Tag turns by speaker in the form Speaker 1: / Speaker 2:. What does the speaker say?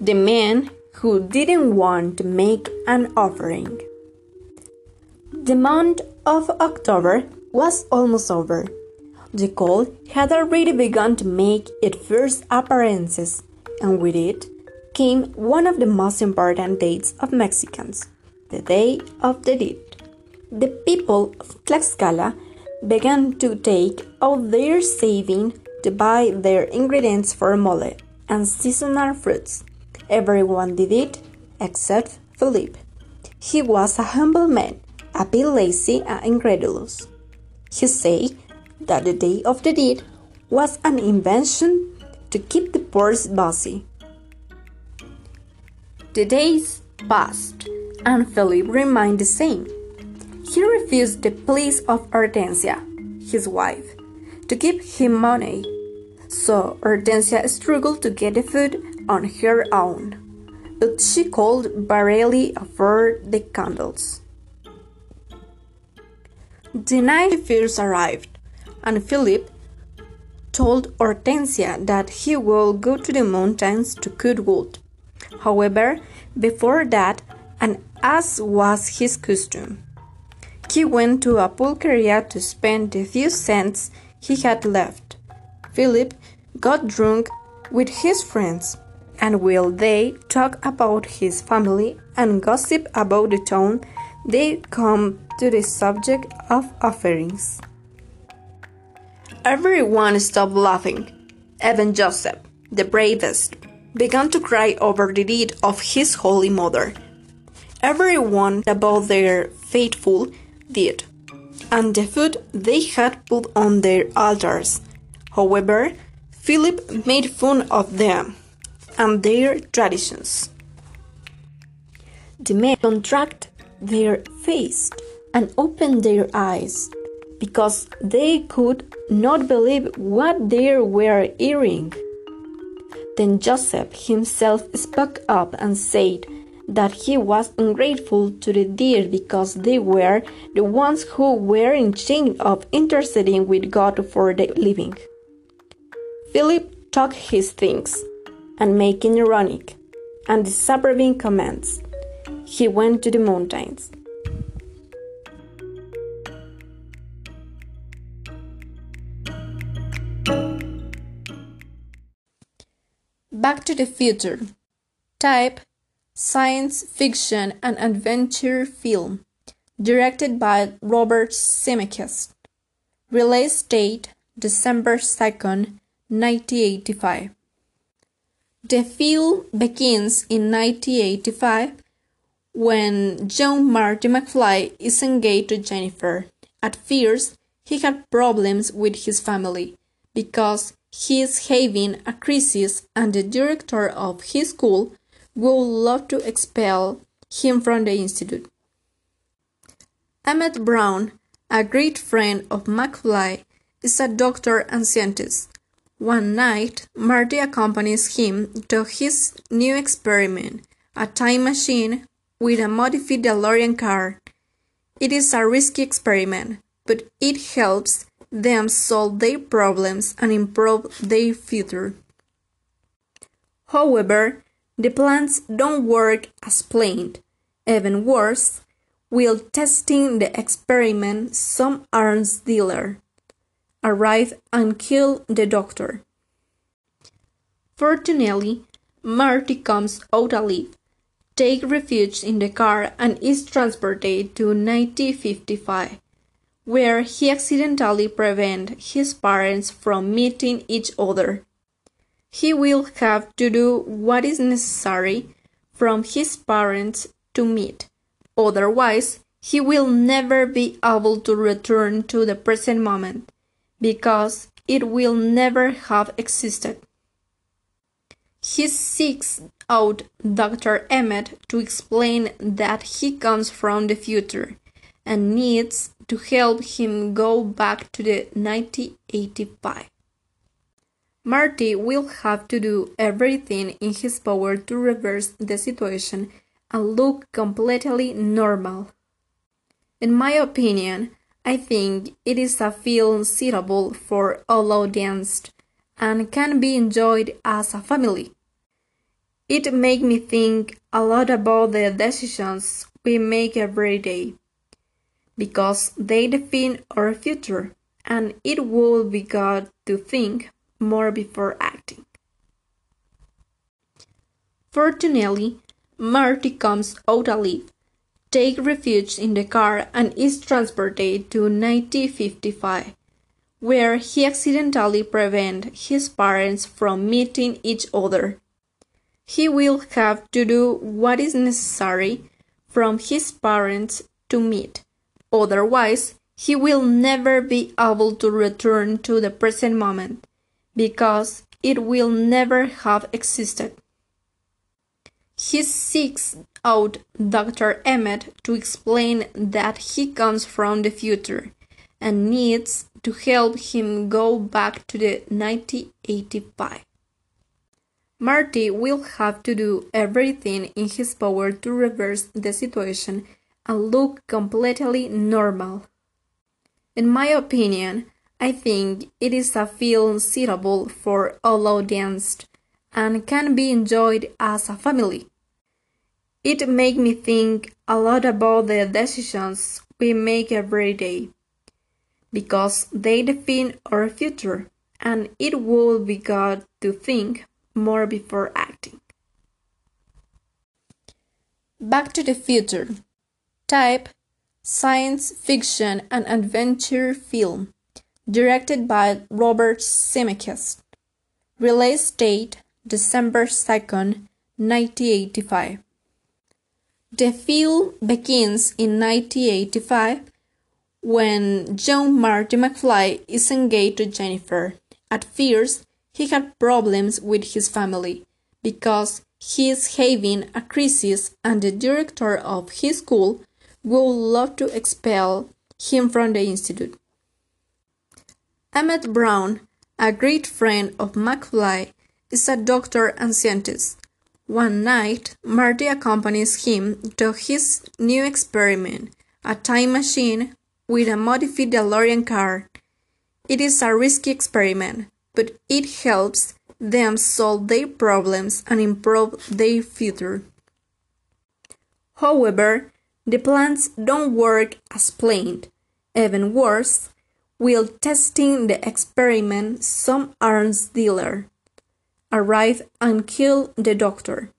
Speaker 1: the man who didn't want to make an offering. The month of October was almost over. The cold had already begun to make its first appearances, and with it came one of the most important dates of Mexicans, the Day of the Dead. The people of Tlaxcala began to take out their saving to buy their ingredients for mole and seasonal fruits. Everyone did it except Philip. He was a humble man, a bit lazy and incredulous. He said that the day of the deed was an invention to keep the purse busy. The days passed, and Philip remained the same. He refused the pleas of Hortensia, his wife, to give him money. So Hortensia struggled to get the food on her own, but she could barely afford the candles. The night first arrived, and Philip told Hortensia that he would go to the mountains to cut wood. However, before that, and as was his custom, he went to a pulqueria to spend the few cents he had left. Philip got drunk with his friends and while they talk about his family and gossip about the town, they come to the subject of offerings. Everyone stopped laughing. Even Joseph, the bravest, began to cry over the deed of his holy mother. Everyone about their faithful deed, and the food they had put on their altars. However, Philip made fun of them and their traditions. The men contract their face and opened their eyes because they could not believe what they were hearing. Then Joseph himself spoke up and said that he was ungrateful to the deer because they were the ones who were in chain of interceding with God for the living. Philip took his things and making ironic and disapproving comments, he went to the mountains. Back to the Future. Type Science Fiction and Adventure Film Directed by Robert Zemeckis. Release date December 2nd, 1985 the film begins in 1985 when John Marty McFly is engaged to Jennifer. At first, he had problems with his family because he is having a crisis and the director of his school would love to expel him from the institute. Emmett Brown, a great friend of McFly, is a doctor and scientist one night, Marty accompanies him to his new experiment, a time machine with a modified DeLorean car. It is a risky experiment, but it helps them solve their problems and improve their future. However, the plans don't work as planned. Even worse, while testing the experiment, some arms dealer arrive and kill the doctor. Fortunately, Marty comes out alive, takes refuge in the car, and is transported to 1955, where he accidentally prevents his parents from meeting each other. He will have to do what is necessary from his parents to meet, otherwise, he will never be able to return to the present moment because it will never have existed. He seeks out Dr. Emmett to explain that he comes from the future and needs to help him go back to the 1985. Marty will have to do everything in his power to reverse the situation and look completely normal. In my opinion, I think it is a film suitable for all audiences and can be enjoyed as a family. It made me think a lot about the decisions we make every day because they define our future, and it would be good to think more before acting. Fortunately, Marty comes out alive, takes refuge in the car, and is transported to 1955, where he accidentally prevents his parents from meeting each other. He will have to do what is necessary from his parents to meet, otherwise, he will never be able to return to the present moment because it will never have existed. He seeks out Dr. Emmett to explain that he comes from the future and needs to help him go back to the 1985. Marty will have to do everything in his power to reverse the situation and look completely normal. In my opinion, I think it is a film suitable for all audiences and can be enjoyed as a family. It makes me think a lot about the decisions we make every day because they define our future and it would be good to think more before acting. Back to the Future Type Science fiction and adventure film directed by Robert Zemeckis. Release date December 2nd, 1985. The film begins in 1985 when John Marty McFly is engaged to Jennifer. At first, he had problems with his family because he is having a crisis and the director of his school would love to expel him from the institute. Emmett Brown, a great friend of McFly, is a doctor and scientist. One night, Marty accompanies him to his new experiment, a time machine with a modified DeLorean car. It is a risky experiment, but it helps them solve their problems and improve their future. However, the plans don't work as planned. Even worse, while testing the experiment, some arms dealer arrive and kill the doctor.